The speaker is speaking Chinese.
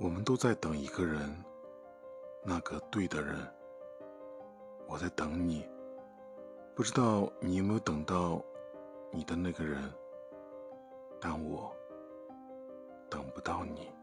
我们都在等一个人那个对的人我在等你。不知道你有没有等到你的那个人但我等不到你。